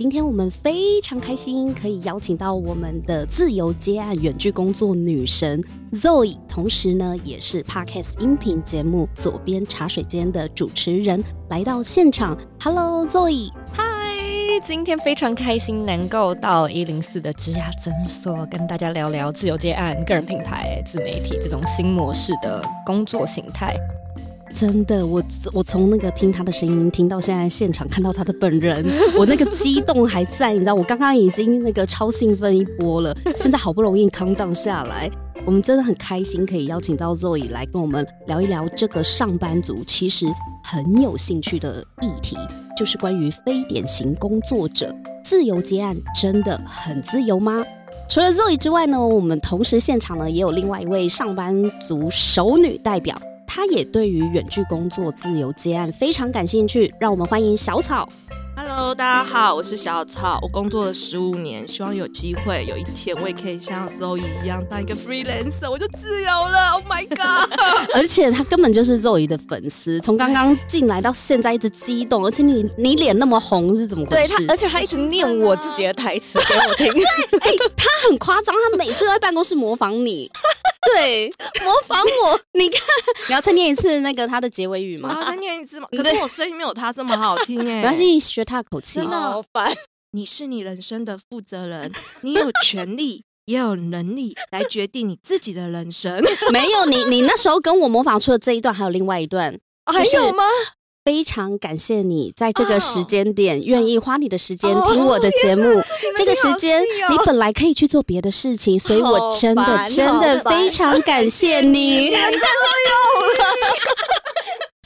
今天我们非常开心，可以邀请到我们的自由接案远距工作女神 Zoe，同时呢，也是 Podcast 音频节目左边茶水间的主持人，来到现场。Hello Zoe，嗨，今天非常开心能够到一零四的植牙诊所，跟大家聊聊自由接案、个人品牌、自媒体这种新模式的工作形态。真的，我我从那个听他的声音，听到现在现场看到他的本人，我那个激动还在，你知道，我刚刚已经那个超兴奋一波了，现在好不容易康荡下来，我们真的很开心可以邀请到 Zoe 来跟我们聊一聊这个上班族其实很有兴趣的议题，就是关于非典型工作者自由接案真的很自由吗？除了 Zoe 之外呢，我们同时现场呢也有另外一位上班族熟女代表。他也对于远距工作、自由接案非常感兴趣，让我们欢迎小草。Hello，大家好，我是小草。我工作了十五年，希望有机会有一天我也可以像 Zoe 一样当一个 freelancer，我就自由了。Oh my god！而且他根本就是 Zoe 的粉丝，从刚刚进来到现在一直激动，而且你你脸那么红是怎么回事？对他，而且他一直念我自己的台词给我听。哎，他很夸张，他每次都在办公室模仿你。对，模仿我，你看，你要再念一次那个他的结尾语吗？再念一次吗？可是我声音没有他这么好听哎。没关系，学他的口气。好烦。你是你人生的负责人，你有权利也有能力来决定你自己的人生。没有你，你那时候跟我模仿出的这一段，还有另外一段，还有吗？非常感谢你在这个时间点愿意花你的时间听我的节目。这个时间你本来可以去做别的事情，所以我真的真的非常感谢你。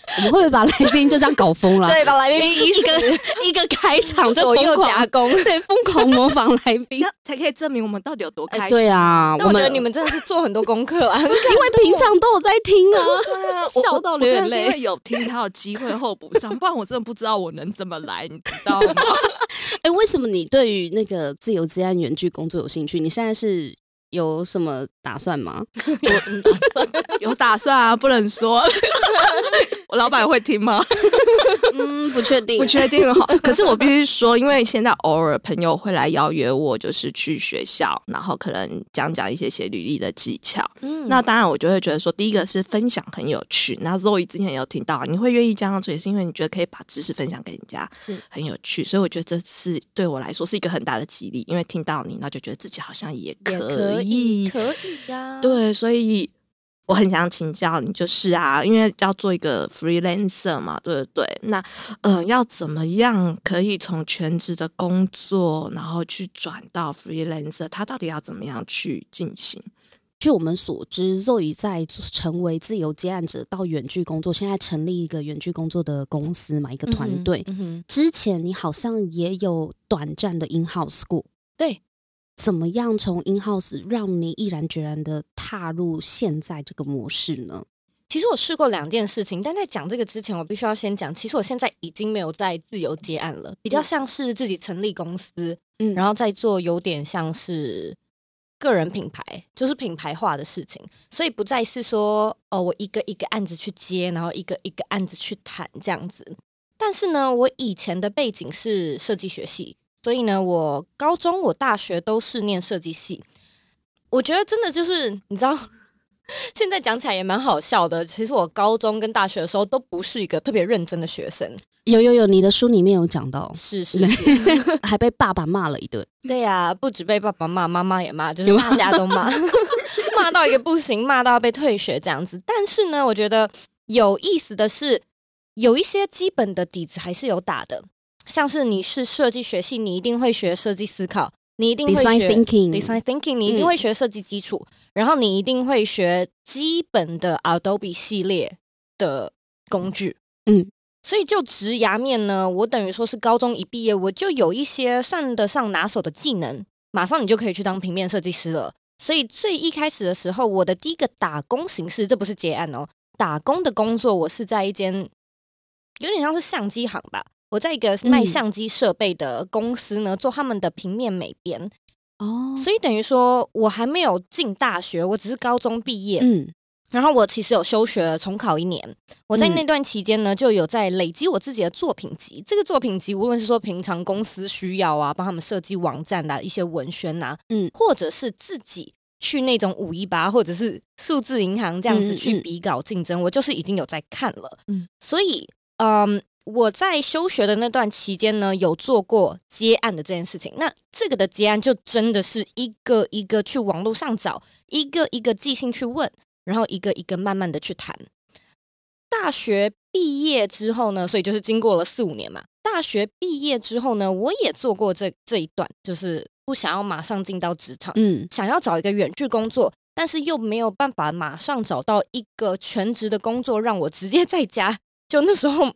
我们会不会把来宾就这样搞疯了？对，把来宾一个一个开场左右夹攻，对，疯狂模仿来宾，才可以证明我们到底有多开心。对啊，我觉得你们真的是做很多功课啊，因为平常都有在听啊，笑到流眼泪。因为有听，才有机会候补上，不然我真的不知道我能怎么来，你知道吗？哎，为什么你对于那个自由之安远距工作有兴趣？你现在是？有什么打算吗？有什么打算？有打算啊，不能说。我老板会听吗？嗯，不确定，不确定。哈，可是我必须说，因为现在偶尔朋友会来邀约我，就是去学校，然后可能讲讲一些写履历的技巧。嗯，那当然我就会觉得说，第一个是分享很有趣。那 Zoe 之前也有听到，你会愿意这样做，也是因为你觉得可以把知识分享给人家，是很有趣。所以我觉得这是对我来说是一个很大的激励，因为听到你，那就觉得自己好像也可以，可以呀。对，所以。我很想请教你，就是啊，因为要做一个 freelancer 嘛，对不对？那呃，要怎么样可以从全职的工作，然后去转到 freelancer？他到底要怎么样去进行？据我们所知，Zoe 在成为自由接案者到远距工作，现在成立一个远距工作的公司嘛，一个团队。之前你好像也有短暂的 in house 过，对。怎么样从 in house 让你毅然决然的踏入现在这个模式呢？其实我试过两件事情，但在讲这个之前，我必须要先讲，其实我现在已经没有在自由接案了，比较像是自己成立公司，嗯，然后再做有点像是个人品牌，就是品牌化的事情，所以不再是说哦，我一个一个案子去接，然后一个一个案子去谈这样子。但是呢，我以前的背景是设计学系。所以呢，我高中、我大学都是念设计系。我觉得真的就是，你知道，现在讲起来也蛮好笑的。其实我高中跟大学的时候都不是一个特别认真的学生。有有有，你的书里面有讲到，是是是，还被爸爸骂了一顿。对呀，不止被爸爸骂，妈妈也骂，就是大家都骂，骂到一个不行，骂到要被退学这样子。但是呢，我觉得有意思的是，有一些基本的底子还是有打的。像是你是设计学系，你一定会学设计思考，你一定会学 design thinking，design thinking，你一定会学设计基础，然后你一定会学基本的 Adobe 系列的工具，嗯，所以就职涯面呢，我等于说是高中一毕业，我就有一些算得上拿手的技能，马上你就可以去当平面设计师了。所以最一开始的时候，我的第一个打工形式，这不是结案哦，打工的工作，我是在一间有点像是相机行吧，我在一个卖相机设备的公司呢，做他们的平面美编。哦，所以等于说我还没有进大学，我只是高中毕业。嗯。然后我其实有休学重考一年，我在那段期间呢，就有在累积我自己的作品集。这个作品集，无论是说平常公司需要啊，帮他们设计网站的一些文宣呐，嗯，或者是自己去那种五一八或者是数字银行这样子去比稿竞争，我就是已经有在看了。嗯，所以，嗯，我在休学的那段期间呢，有做过接案的这件事情。那这个的接案就真的是一个一个去网络上找，一个一个寄信去问。然后一个一个慢慢的去谈。大学毕业之后呢，所以就是经过了四五年嘛。大学毕业之后呢，我也做过这这一段，就是不想要马上进到职场，嗯，想要找一个远距工作，但是又没有办法马上找到一个全职的工作，让我直接在家。就那时候，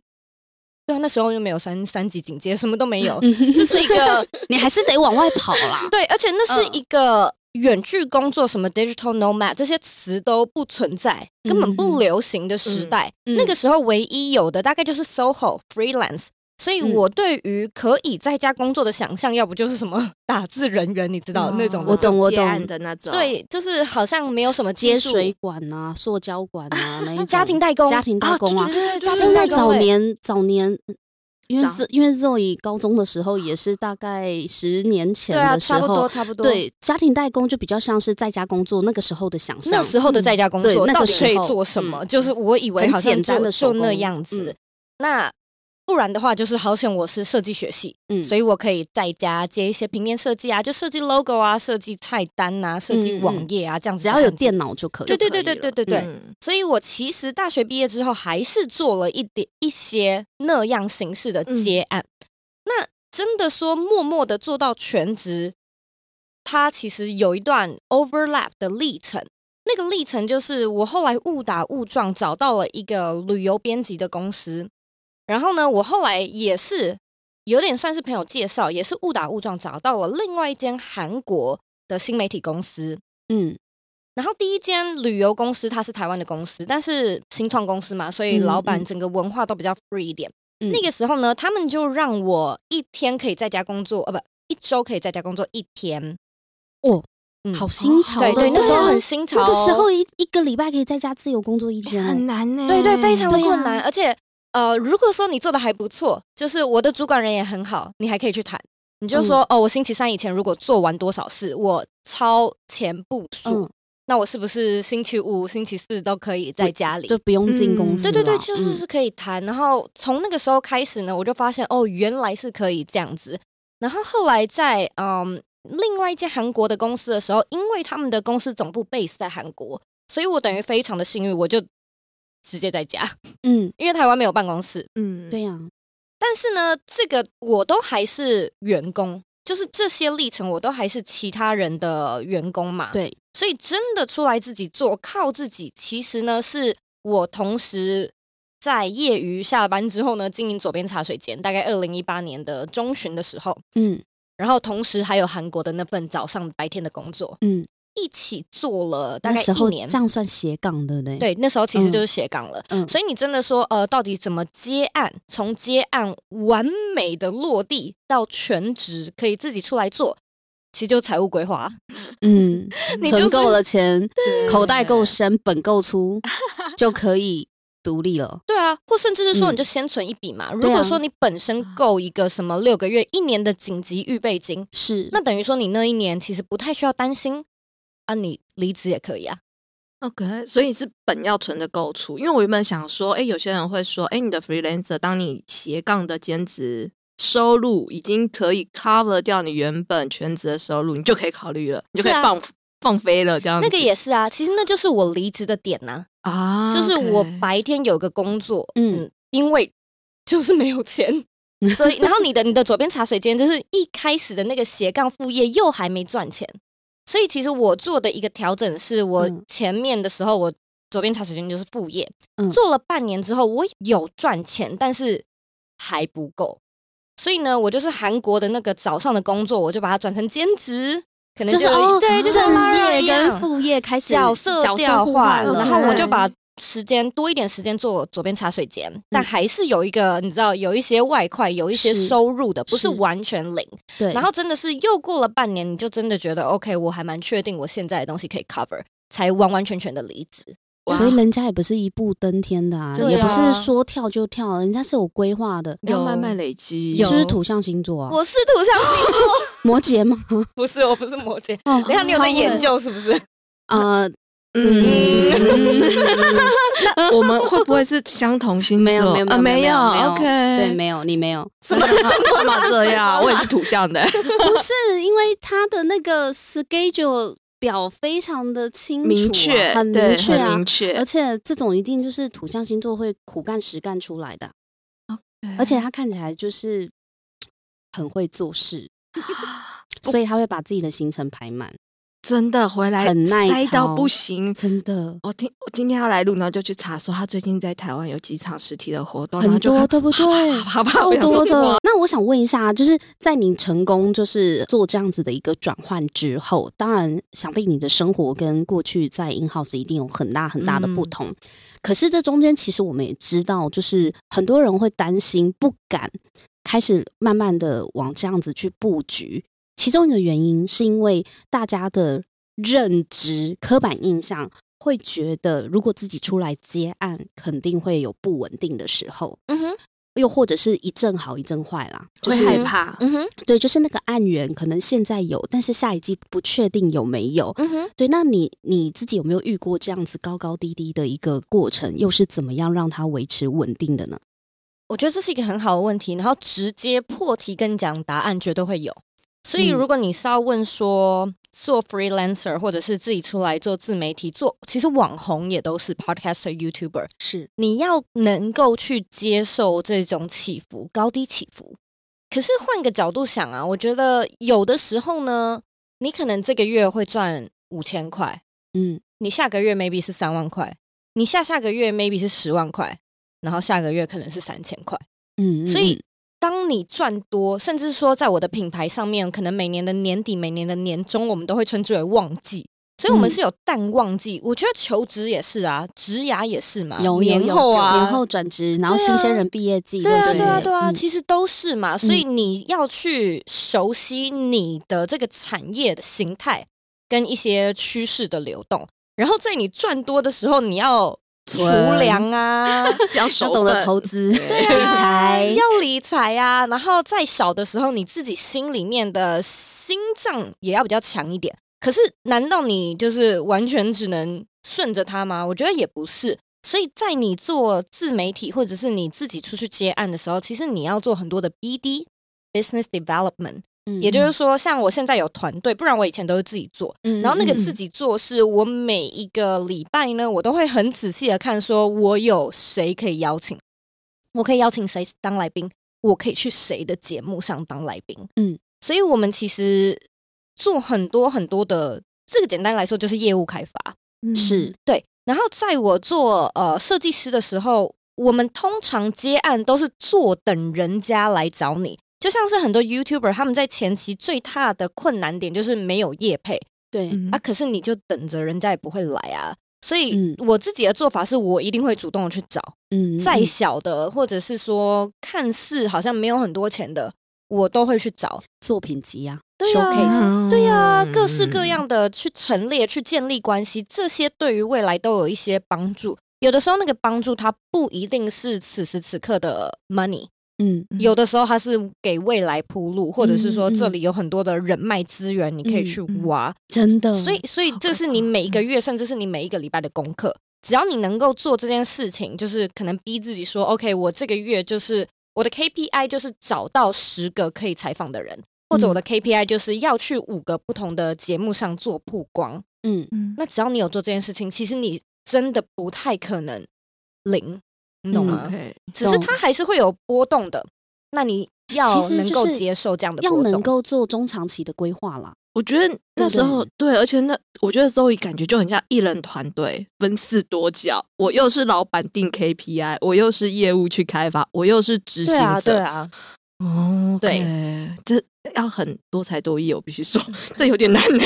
对啊，那时候又没有三三级警戒，什么都没有，这是一个 你还是得往外跑啦。对，而且那是一个。远距工作什么 digital nomad 这些词都不存在，根本不流行的时代。那个时候唯一有的大概就是 soho freelance。所以我对于可以在家工作的想象，要不就是什么 打字人员，你知道那种我懂我懂的那种。对，就是好像没有什么接水管啊、塑胶管啊 那一种家庭代工、家庭代工啊。现在早年早年。因为是因为 Zoe 高中的时候也是大概十年前的时候，差不多差不多。对，家庭代工就比较像是在家工作那个时候的想象。那时候的在家工作到底可以做什么？就是我以为好简单的就那样子。那。不然的话，就是好险我是设计学系，嗯，所以我可以在家接一些平面设计啊，就设计 logo 啊，设计菜单啊，设计网页啊，这样子，只要有电脑就可以。对对对对对对对。所以我其实大学毕业之后，还是做了一点一些那样形式的接案。那真的说默默的做到全职，它其实有一段 overlap 的历程。那个历程就是我后来误打误撞找到了一个旅游编辑的公司。然后呢，我后来也是有点算是朋友介绍，也是误打误撞找到了另外一间韩国的新媒体公司。嗯，然后第一间旅游公司它是台湾的公司，但是新创公司嘛，所以老板整个文化都比较 free 一点。那个时候呢，他们就让我一天可以在家工作，呃，不，一周可以在家工作一天。哦，好新潮，对对，那时候很新潮。那个时候一一个礼拜可以在家自由工作一天，很难呢。对对，非常的困难，而且。呃，如果说你做的还不错，就是我的主管人也很好，你还可以去谈。你就说哦，我星期三以前如果做完多少事，我超前部署，那我是不是星期五、星期四都可以在家里，就不用进公司？对对对，其实是可以谈。然后从那个时候开始呢，我就发现哦，原来是可以这样子。然后后来在嗯另外一间韩国的公司的时候，因为他们的公司总部 base 在韩国，所以我等于非常的幸运，我就。直接在家，嗯，因为台湾没有办公室，嗯，对呀。但是呢，这个我都还是员工，就是这些历程我都还是其他人的员工嘛，对。所以真的出来自己做，靠自己，其实呢，是我同时在业余下班之后呢，经营左边茶水间，大概二零一八年的中旬的时候，嗯，然后同时还有韩国的那份早上白天的工作，嗯。一起做了大概一年，这样算斜杠对不对？对，那时候其实就是斜杠了。嗯，所以你真的说，呃，到底怎么接案？从接案完美的落地到全职可以自己出来做，其实就财务规划。嗯，存够了钱，口袋够深，本够粗，就可以独立了。对啊，或甚至是说，你就先存一笔嘛。如果说你本身够一个什么六个月、一年的紧急预备金，是那等于说你那一年其实不太需要担心。啊，你离职也可以啊。OK，所以是本要存的够出。因为我原本想说，哎，有些人会说，哎，你的 freelancer，当你斜杠的兼职收入已经可以 cover 掉你原本全职的收入，你就可以考虑了，你就可以放放飞了。这样那个也是啊。其实那就是我离职的点呐。啊，就是我白天有个工作，嗯，因为就是没有钱，所以然后你的你的左边茶水间就是一开始的那个斜杠副业又还没赚钱。所以其实我做的一个调整是，我前面的时候我左边茶水间就是副业，做了半年之后我有赚钱，但是还不够。所以呢，我就是韩国的那个早上的工作，我就把它转成兼职，可能就是、哦对，就是正业跟副业开始角色调换了，然后我就把时间多一点时间做左边茶水间，但还是有一个你知道有一些外快，有一些收入的，不是完全零。对，然后真的是又过了半年，你就真的觉得 OK，我还蛮确定我现在的东西可以 cover，才完完全全的离职。所以人家也不是一步登天的啊，也不是说跳就跳，人家是有规划的，要慢慢累积。你是土象星座啊？我是土象星座，摩羯吗？不是，我不是摩羯。等下你有在研究是不是？呃，嗯，那我们会不会是相同星座？没有，没有，没有，OK，对，没有，你没有，怎么干嘛这样？我也是土象的，不是因为他的那个 schedule。表非常的清楚，明确，很明确啊，明确。而且这种一定就是土象星座会苦干实干出来的。而且他看起来就是很会做事，所以他会把自己的行程排满。真的回来很耐到不行，真的。我听我今天要来录，然后就去查说他最近在台湾有几场实体的活动，很多对不对？超多的。那我想问一下，就是在你成功就是做这样子的一个转换之后，当然想必你的生活跟过去在 in house 一定有很大很大的不同。可是这中间其实我们也知道，就是很多人会担心，不敢开始慢慢的往这样子去布局。其中一个原因是因为大家的认知、刻板印象会觉得，如果自己出来接案，肯定会有不稳定的时候。嗯哼，又或者是一阵好一阵坏啦，就是害怕。嗯哼，对，就是那个案源可能现在有，但是下一季不确定有没有。嗯哼，对，那你你自己有没有遇过这样子高高低低的一个过程？又是怎么样让它维持稳定的呢？我觉得这是一个很好的问题，然后直接破题跟你讲答案，绝对会有。所以，如果你是要问说做 freelancer 或者是自己出来做自媒体，做其实网红也都是 podcaster、YouTuber，是。你要能够去接受这种起伏、高低起伏。可是换个角度想啊，我觉得有的时候呢，你可能这个月会赚五千块，嗯，你下个月 maybe 是三万块，你下下个月 maybe 是十万块，然后下个月可能是三千块，嗯，所以。当你赚多，甚至说在我的品牌上面，可能每年的年底、每年的年终，我们都会称之为旺季，所以我们是有淡旺季。我觉得求职也是啊，职涯也是嘛，有年后啊，年后转职，然后新鲜人毕业季，对啊，对啊，对啊，其实都是嘛。所以你要去熟悉你的这个产业的形态跟一些趋势的流动，然后在你赚多的时候，你要。储粮啊，要懂得投资、理财，要理财啊。然后在小的时候，你自己心里面的心脏也要比较强一点。可是，难道你就是完全只能顺着他吗？我觉得也不是。所以在你做自媒体，或者是你自己出去接案的时候，其实你要做很多的 BD（business development）。也就是说，像我现在有团队，不然我以前都是自己做。然后那个自己做，是我每一个礼拜呢，我都会很仔细的看，说我有谁可以邀请，我可以邀请谁当来宾，我可以去谁的节目上当来宾。嗯，所以我们其实做很多很多的，这个简单来说就是业务开发，是对。然后在我做呃设计师的时候，我们通常接案都是坐等人家来找你。就像是很多 YouTuber，他们在前期最大的困难点就是没有业配，对啊，可是你就等着人家也不会来啊。所以我自己的做法是我一定会主动的去找，嗯，再小的或者是说看似好像没有很多钱的，我都会去找作品集呀，对呀，对呀，各式各样的去陈列、去建立关系，这些对于未来都有一些帮助。有的时候那个帮助它不一定是此时此刻的 money。嗯，有的时候它是给未来铺路，或者是说这里有很多的人脉资源，你可以去挖。真的，所以所以这是你每一个月，甚至是你每一个礼拜的功课。只要你能够做这件事情，就是可能逼自己说，OK，我这个月就是我的 KPI 就是找到十个可以采访的人，或者我的 KPI 就是要去五个不同的节目上做曝光。嗯嗯，那只要你有做这件事情，其实你真的不太可能零。你懂吗？只是它还是会有波动的，那你要能够接受这样的，要能够做中长期的规划啦。我觉得那时候对，而且那我觉得周瑜感觉就很像艺人团队分四多角，我又是老板定 KPI，我又是业务去开发，我又是执行者，对啊，哦，对，这要很多才多艺，我必须说，这有点难呢。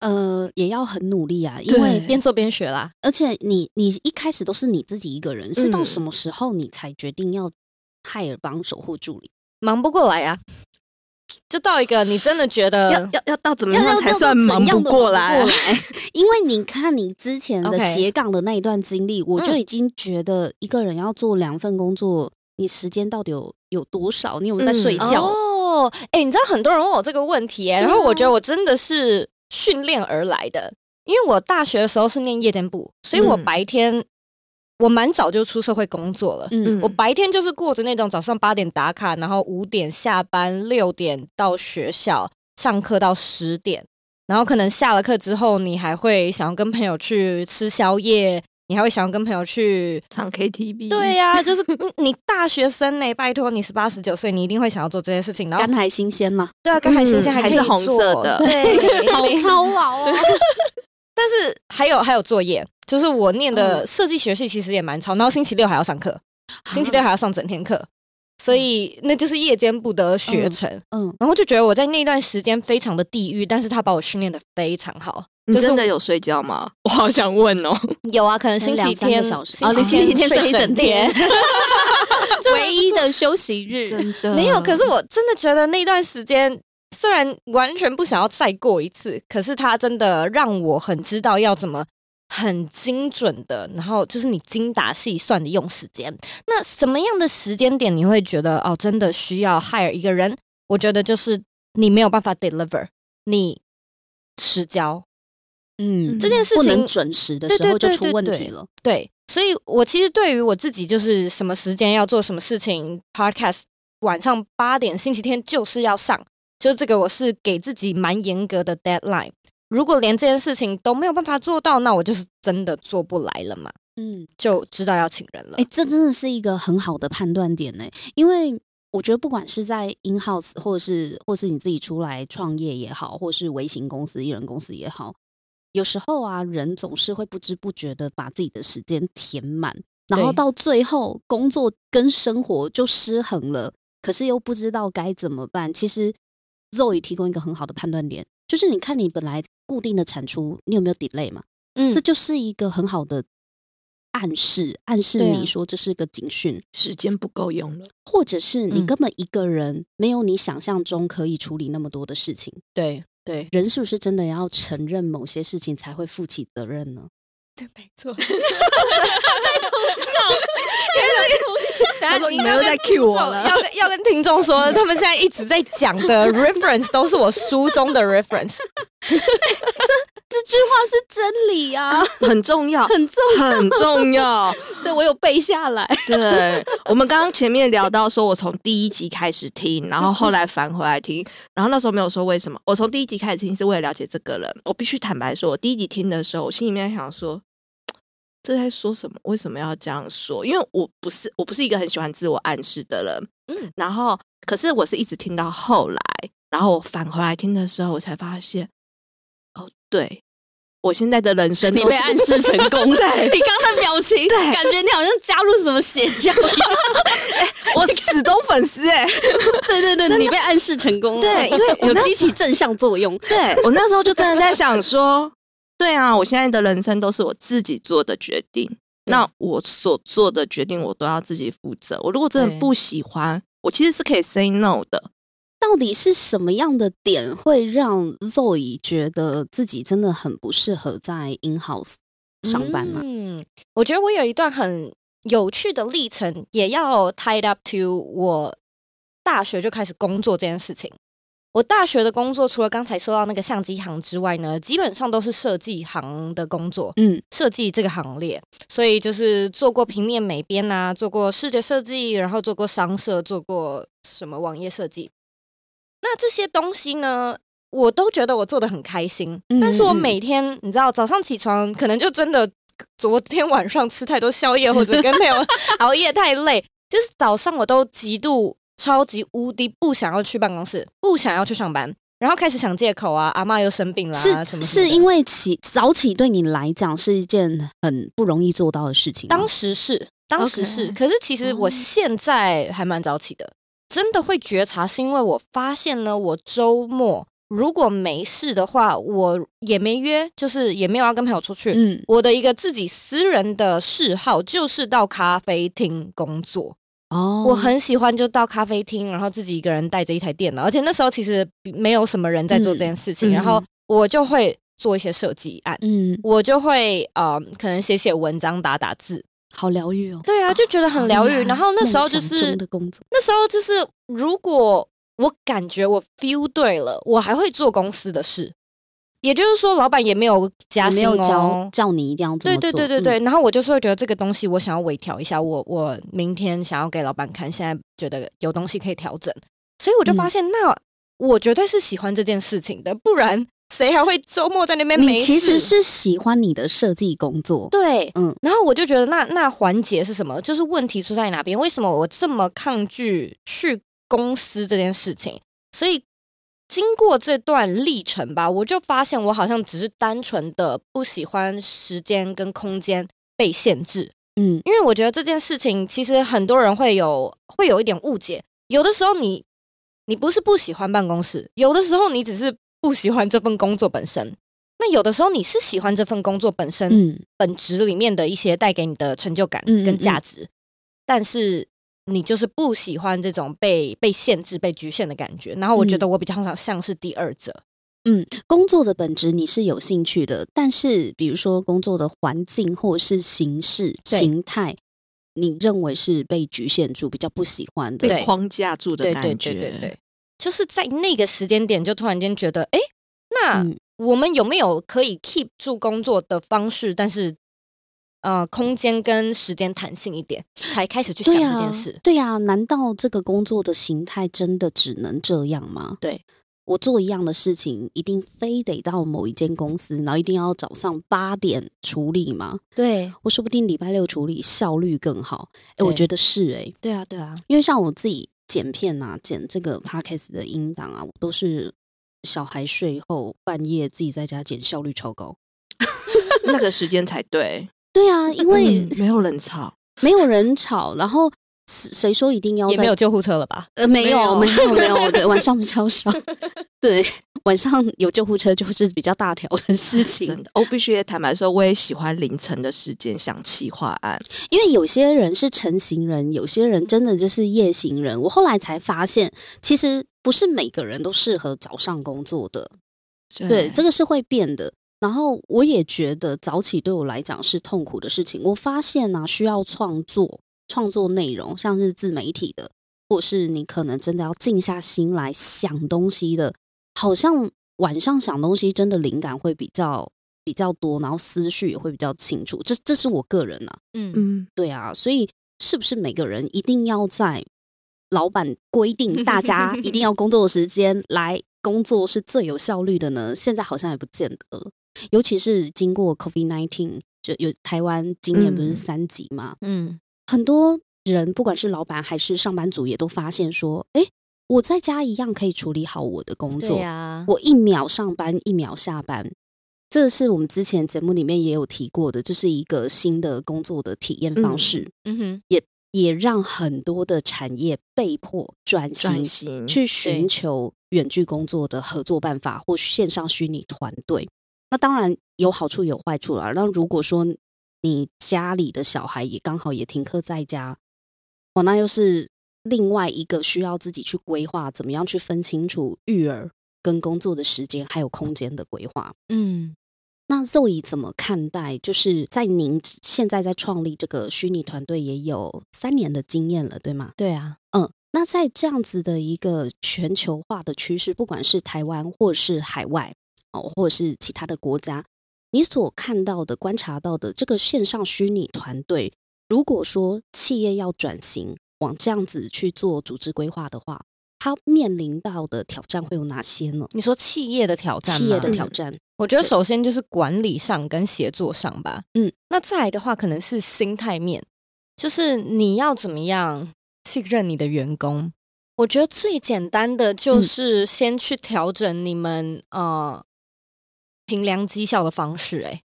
呃，也要很努力啊，因为边做边学啦。而且你你一开始都是你自己一个人，是到什么时候你才决定要害尔帮守护助理？忙不过来呀，就到一个你真的觉得要要要到怎么样才算忙不过来？因为你看你之前的斜杠的那一段经历，我就已经觉得一个人要做两份工作，你时间到底有有多少？你有没有在睡觉？哦，哎，你知道很多人问我这个问题，然后我觉得我真的是。训练而来的，因为我大学的时候是念夜间部，所以我白天我蛮早就出社会工作了。嗯，我白天就是过着那种早上八点打卡，然后五点下班，六点到学校上课到十点，然后可能下了课之后，你还会想要跟朋友去吃宵夜。你还会想要跟朋友去唱 KTV？对呀，就是 你大学生呢，拜托你十八十九岁，你一定会想要做这些事情。然后肝还新鲜嘛？对啊，肝还新鲜，还是红色的，对，好操劳哦。但是还有还有作业，就是我念的设计学系其实也蛮超，然后星期六还要上课，星期六还要上整天课，所以那就是夜间不得学程。嗯，然后就觉得我在那段时间非常的地狱，但是他把我训练的非常好。你真的有睡觉吗？我好想问哦。有啊，可能星期天小时哦，你星期天睡一整天，唯一的休息日。真的没有，可是我真的觉得那段时间虽然完全不想要再过一次，可是它真的让我很知道要怎么很精准的，然后就是你精打细算的用时间。那什么样的时间点你会觉得哦，真的需要 hire 一个人？我觉得就是你没有办法 deliver，你失焦。嗯，这件事情不能准时的时候就出问题了。对，所以我其实对于我自己就是什么时间要做什么事情，podcast 晚上八点星期天就是要上，就这个我是给自己蛮严格的 deadline。如果连这件事情都没有办法做到，那我就是真的做不来了嘛。嗯，就知道要请人了。哎，这真的是一个很好的判断点呢，因为我觉得不管是在 in house 或者是或是你自己出来创业也好，或是微型公司、艺人公司也好。有时候啊，人总是会不知不觉的把自己的时间填满，然后到最后工作跟生活就失衡了，可是又不知道该怎么办。其实 Zoe 提供一个很好的判断点，就是你看你本来固定的产出，你有没有 delay 嘛？嗯，这就是一个很好的暗示，暗示你说这是个警讯，时间不够用了，或者是你根本一个人没有你想象中可以处理那么多的事情。对。对，人是不是真的要承认某些事情才会负起责任呢？对，没错。在偷笑，他说你们又在 cue 我了，要要跟听众说，他们现在一直在讲的 reference 都是我书中的 reference。这这句话是真理啊，很重要，很重，很重要。对我有背下来。对我们刚刚前面聊到，说我从第一集开始听，然后后来返回来听，然后那时候没有说为什么。我从第一集开始听是为了了解这个人。我必须坦白说，我第一集听的时候，我心里面想说。这在说什么？为什么要这样说？因为我不是我不是一个很喜欢自我暗示的人，嗯，然后可是我是一直听到后来，然后我返回来听的时候，我才发现，哦，对我现在的人生你被暗示成功，对你刚刚的表情，感觉你好像加入什么邪教一 样，我始终粉丝哎，对对对，你被暗示成功了，对，因为有激起正向作用，对我那时候就真的在想说。对啊，我现在的人生都是我自己做的决定。那我所做的决定，我都要自己负责。我如果真的不喜欢，我其实是可以 say no 的。到底是什么样的点会让 Zoe 觉得自己真的很不适合在 in house 上班呢？嗯，我觉得我有一段很有趣的历程，也要 tied up to 我大学就开始工作这件事情。我大学的工作除了刚才说到那个相机行之外呢，基本上都是设计行的工作。嗯，设计这个行列，所以就是做过平面美编啊，做过视觉设计，然后做过商社，做过什么网页设计。那这些东西呢，我都觉得我做的很开心。但是我每天，你知道，早上起床可能就真的昨天晚上吃太多宵夜，或者跟朋友 熬夜太累，就是早上我都极度。超级无敌不想要去办公室，不想要去上班，然后开始想借口啊，阿妈又生病了，是什么？是因为起早起对你来讲是一件很不容易做到的事情。当时是，当时是，可是其实我现在还蛮早起的。真的会觉察，是因为我发现呢，我周末如果没事的话，我也没约，就是也没有要跟朋友出去。嗯，我的一个自己私人的嗜好就是到咖啡厅工作。哦，我很喜欢就到咖啡厅，然后自己一个人带着一台电脑，而且那时候其实没有什么人在做这件事情，然后我就会做一些设计案，嗯，我就会呃，可能写写文章、打打字，好疗愈哦。对啊，就觉得很疗愈。然后那时候就是那时候就是，如果我感觉我 feel 对了，我还会做公司的事。也就是说，老板也没有加薪哦，叫你一定要做。对对对对对。然后我就是会觉得这个东西，我想要微调一下。我我明天想要给老板看，现在觉得有东西可以调整，所以我就发现，那我绝对是喜欢这件事情的。不然 谁还会周末在那边？你其实是喜欢你的设计工作，对，嗯。然后我就觉得，那那环节是什么？就是问题出在哪边？为什么我这么抗拒去公司这件事情？所以。经过这段历程吧，我就发现我好像只是单纯的不喜欢时间跟空间被限制。嗯，因为我觉得这件事情其实很多人会有会有一点误解。有的时候你你不是不喜欢办公室，有的时候你只是不喜欢这份工作本身。那有的时候你是喜欢这份工作本身本质里面的一些带给你的成就感跟价值，但是。你就是不喜欢这种被被限制、被局限的感觉，然后我觉得我比较像像是第二者。嗯，工作的本质你是有兴趣的，但是比如说工作的环境或者是形式、形态，你认为是被局限住，比较不喜欢的，被框架住的感觉。对对对对对，就是在那个时间点，就突然间觉得，哎，那我们有没有可以 keep 住工作的方式？但是。呃，空间跟时间弹性一点，才开始去想这件事。对呀，难道这个工作的形态真的只能这样吗？对我做一样的事情，一定非得到某一间公司，然后一定要早上八点处理吗？对我说不定礼拜六处理效率更好。哎，我觉得是哎。对啊，对啊，因为像我自己剪片啊，剪这个 podcast 的音档啊，我都是小孩睡后半夜自己在家剪，效率超高。那个时间才对。对啊，因为没有人吵，没有人吵，然后谁说一定要也没有救护车了吧？呃，没有，没有，没有，对，晚上比较少。对，晚上有救护车就是比较大条的事情。我必须坦白说，我也喜欢凌晨的时间想企划案，因为有些人是晨行人，有些人真的就是夜行人。我后来才发现，其实不是每个人都适合早上工作的，对，这个是会变的。然后我也觉得早起对我来讲是痛苦的事情。我发现呢，需要创作、创作内容，像是自媒体的，或是你可能真的要静下心来想东西的，好像晚上想东西真的灵感会比较比较多，然后思绪也会比较清楚。这这是我个人呢，嗯嗯，对啊，所以是不是每个人一定要在老板规定大家 一定要工作的时间来工作是最有效率的呢？现在好像也不见得。尤其是经过 COVID nineteen，就有台湾今年不是三级嘛？嗯，很多人不管是老板还是上班族，也都发现说，哎，我在家一样可以处理好我的工作呀。我一秒上班，一秒下班，这是我们之前节目里面也有提过的，这是一个新的工作的体验方式。嗯哼，也也让很多的产业被迫转型，去寻求远距工作的合作办法或线上虚拟团队。那当然有好处有坏处了。那如果说你家里的小孩也刚好也停课在家，哦，那又是另外一个需要自己去规划，怎么样去分清楚育儿跟工作的时间还有空间的规划。嗯，那 Zoe 怎么看待？就是在您现在在创立这个虚拟团队也有三年的经验了，对吗？对啊，嗯，那在这样子的一个全球化的趋势，不管是台湾或是海外。哦，或者是其他的国家，你所看到的、观察到的这个线上虚拟团队，如果说企业要转型往这样子去做组织规划的话，它面临到的挑战会有哪些呢？你说企业的挑战，企业的挑战，我觉得首先就是管理上跟协作上吧。嗯，那再来的话，可能是心态面，就是你要怎么样信任你的员工。我觉得最简单的就是先去调整你们呃。评量绩效的方式，哎，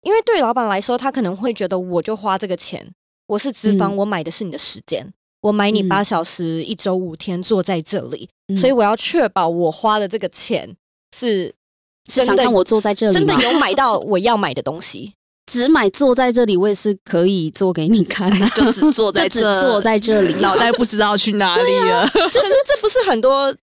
因为对老板来说，他可能会觉得，我就花这个钱，我是资方，我买的是你的时间，我买你八小时，一周五天坐在这里，所以我要确保我花的这个钱是真的，我坐在这里真的有买到 我要买的东西。只买坐在这里，我也是可以做给你看，就只坐 在这，坐在这里，脑袋不知道去哪里了。就是这不是很多。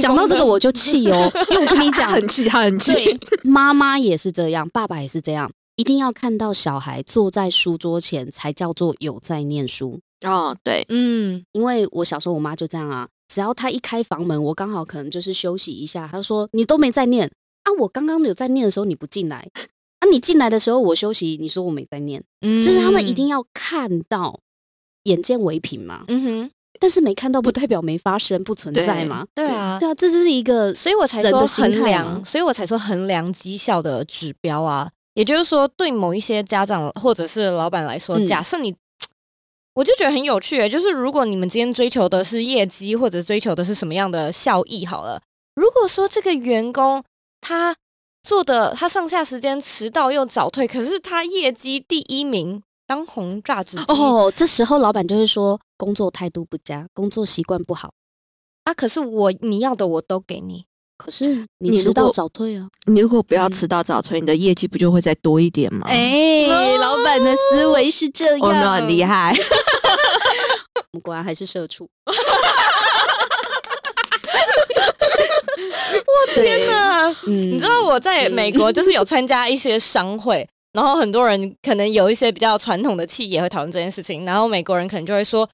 讲到这个我就气哦，因为我跟你讲，很气，他很气。妈妈也是这样，爸爸也是这样，一定要看到小孩坐在书桌前才叫做有在念书哦。对，嗯，因为我小时候我妈就这样啊，只要她一开房门，我刚好可能就是休息一下，她说你都没在念啊，我刚刚有在念的时候你不进来啊，你进来的时候我休息，你说我没在念，嗯，就是他们一定要看到，眼见为凭嘛，嗯哼。但是没看到不代表没发生，不存在嘛？对啊，对啊，这是一个，所以我才说衡量，所以我才说衡量绩效的指标啊。也就是说，对某一些家长或者是老板来说，假设你，我就觉得很有趣，就是如果你们今天追求的是业绩，或者追求的是什么样的效益，好了，如果说这个员工他做的他上下时间迟到又早退，可是他业绩第一名。当红榨汁机哦，这时候老板就会说工作态度不佳，工作习惯不好啊。可是我你要的我都给你，可是你迟到早退啊。你如果不要迟到早退，你的业绩不就会再多一点吗？哎，老板的思维是这样，我们很厉害。我 们果然还是社畜。我天哪！你知道我在美国就是有参加一些商会。然后很多人可能有一些比较传统的企业会讨论这件事情，然后美国人可能就会说，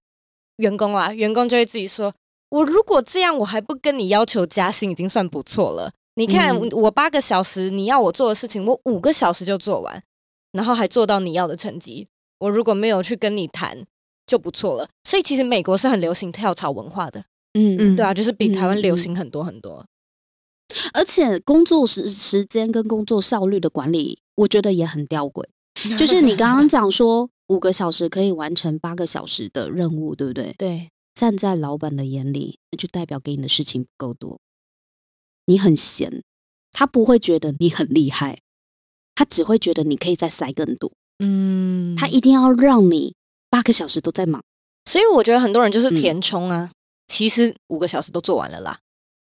员工啊，员工就会自己说，我如果这样，我还不跟你要求加薪，已经算不错了。你看我八个小时，你要我做的事情，我五个小时就做完，然后还做到你要的成绩。我如果没有去跟你谈，就不错了。所以其实美国是很流行跳槽文化的，嗯嗯，对啊，就是比台湾流行很多很多。而且工作时时间跟工作效率的管理，我觉得也很吊诡。就是你刚刚讲说五个小时可以完成八个小时的任务，对不对？对。站在老板的眼里，那就代表给你的事情不够多，你很闲，他不会觉得你很厉害，他只会觉得你可以再塞更多。嗯。他一定要让你八个小时都在忙，所以我觉得很多人就是填充啊，其实五个小时都做完了啦。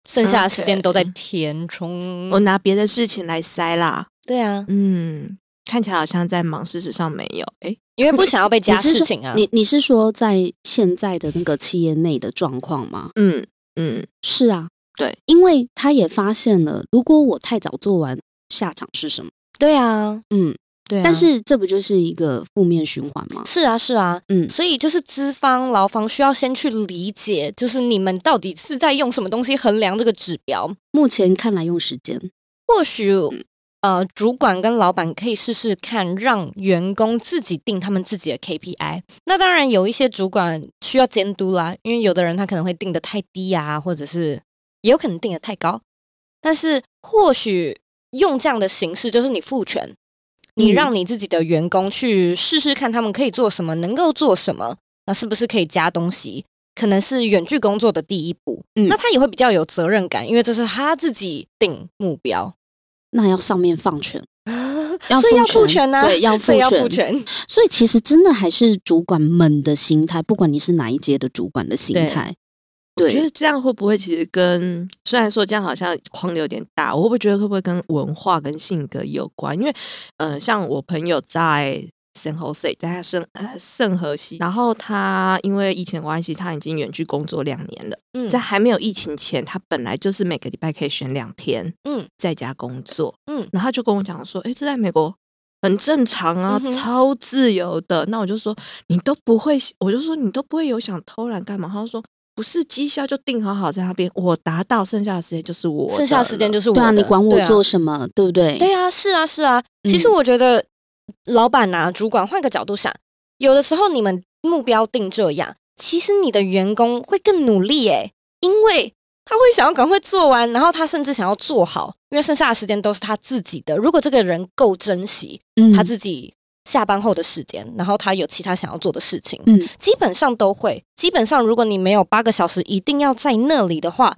剩下的时间都在填充，我拿别的事情来塞啦。对啊，嗯，看起来好像在忙，事实上没有。哎，因为不想要被加事情啊。你你是说在现在的那个企业内的状况吗？嗯嗯，是啊，对，因为他也发现了，如果我太早做完，下场是什么？对啊，嗯。对，但是这不就是一个负面循环吗？是啊，是啊，嗯，所以就是资方、劳方需要先去理解，就是你们到底是在用什么东西衡量这个指标。目前看来用时间，或许呃，主管跟老板可以试试看，让员工自己定他们自己的 KPI。那当然有一些主管需要监督啦，因为有的人他可能会定的太低啊，或者是也有可能定的太高。但是或许用这样的形式，就是你赋权。你让你自己的员工去试试看，他们可以做什么，能够做什么，那是不是可以加东西？可能是远距工作的第一步。嗯，那他也会比较有责任感，因为这是他自己定目标。那要上面放权 所以要赋权呢？对，要赋权。所以其实真的还是主管们的心态，不管你是哪一阶的主管的心态。我觉得这样会不会其实跟虽然说这样好像框的有点大，我会不会觉得会不会跟文化跟性格有关？因为呃，像我朋友在圣何塞，在圣圣何西，然后他因为疫情关系，他已经远距工作两年了。嗯，在还没有疫情前，他本来就是每个礼拜可以选两天，嗯，在家工作，嗯，然后他就跟我讲说，哎，这在美国很正常啊，超自由的。那我就说，你都不会，我就说你都不会有想偷懒干嘛？他说。不是绩效就定好好在那边，我达到剩下的时间就是我，剩下的时间就是我。对啊，你管我做什么，对不对？对啊，是啊，是啊。其实我觉得，老板啊，主管换个角度想，有的时候你们目标定这样，其实你的员工会更努力诶，因为他会想要赶快做完，然后他甚至想要做好，因为剩下的时间都是他自己的。如果这个人够珍惜，他自己。下班后的时间，然后他有其他想要做的事情，嗯，基本上都会。基本上，如果你没有八个小时一定要在那里的话，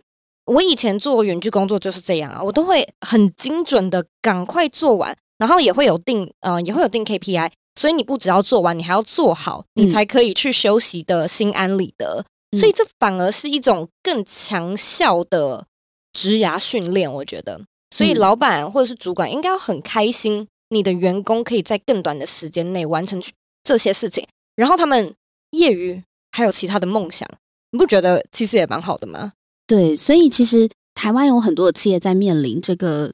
我以前做远距工作就是这样啊，我都会很精准的赶快做完，然后也会有定，呃，也会有定 KPI，所以你不只要做完，你还要做好，你才可以去休息的心安理得。所以这反而是一种更强效的职涯训练，我觉得。所以老板或者是主管应该要很开心，你的员工可以在更短的时间内完成这些事情，然后他们业余还有其他的梦想，你不觉得其实也蛮好的吗？对，所以其实台湾有很多的企业在面临这个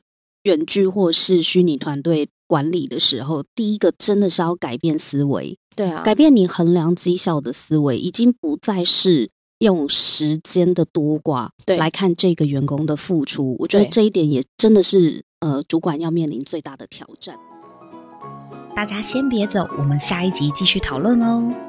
远距或是虚拟团队管理的时候，第一个真的是要改变思维。对啊，改变你衡量绩效的思维，已经不再是用时间的多寡来看这个员工的付出。我觉得这一点也真的是呃，主管要面临最大的挑战。大家先别走，我们下一集继续讨论哦。